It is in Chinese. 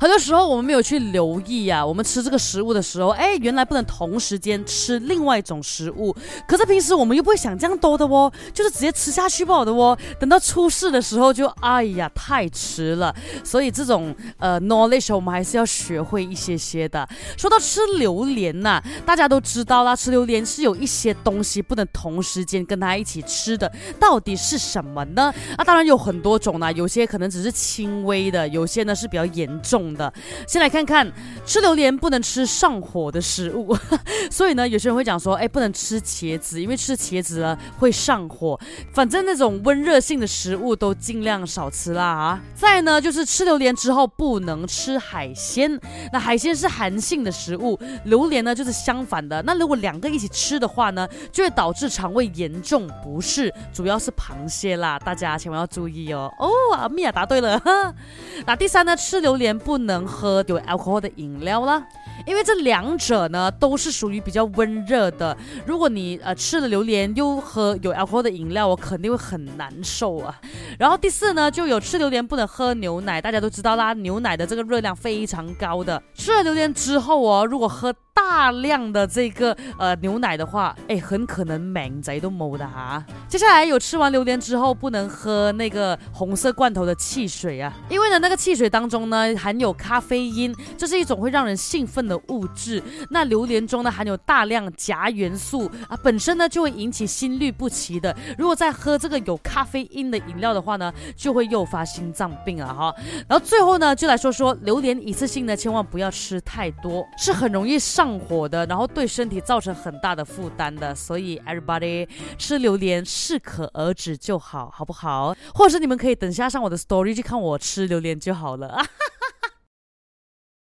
很多时候我们没有去留意啊，我们吃这个食物的时候，哎，原来不能同时间吃另外一种食物。可是平时我们又不会想这样多的哦，就是直接吃下去不好的哦。等到出事的时候就哎呀太迟了。所以这种呃 knowledge 我们还是要学会一些些的。说到吃榴莲呐，大家都知道啦，吃榴莲是有一些东西不能同时间跟它一起吃的，到底是什么呢？啊，当然有很多种啦，有些可能只是轻微的，有些呢是比较严重。的，先来看看吃榴莲不能吃上火的食物，所以呢，有些人会讲说，哎，不能吃茄子，因为吃茄子呢会上火。反正那种温热性的食物都尽量少吃啦啊。再呢，就是吃榴莲之后不能吃海鲜，那海鲜是寒性的食物，榴莲呢就是相反的。那如果两个一起吃的话呢，就会导致肠胃严重不适，主要是螃蟹啦，大家千万要注意哦。哦，阿米娅答对了。那第三呢，吃榴莲不。不能喝有 alcohol 的饮料了，因为这两者呢都是属于比较温热的。如果你呃吃了榴莲又喝有 alcohol 的饮料，我肯定会很难受啊。然后第四呢，就有吃榴莲不能喝牛奶，大家都知道啦，牛奶的这个热量非常高的。吃了榴莲之后哦，如果喝大量的这个呃牛奶的话，哎，很可能命仔都冇的哈。接下来有吃完榴莲之后不能喝那个红色罐头的汽水啊，因为呢那个汽水当中呢含有咖啡因，这是一种会让人兴奋的物质。那榴莲中呢含有大量钾元素啊，本身呢就会引起心律不齐的。如果再喝这个有咖啡因的饮料的话呢，就会诱发心脏病啊哈。然后最后呢就来说说榴莲一次性呢千万不要吃太多，是很容易上。火的，然后对身体造成很大的负担的，所以 everybody 吃榴莲适可而止就好，好不好？或者是你们可以等下上我的 story 去看我吃榴莲就好了。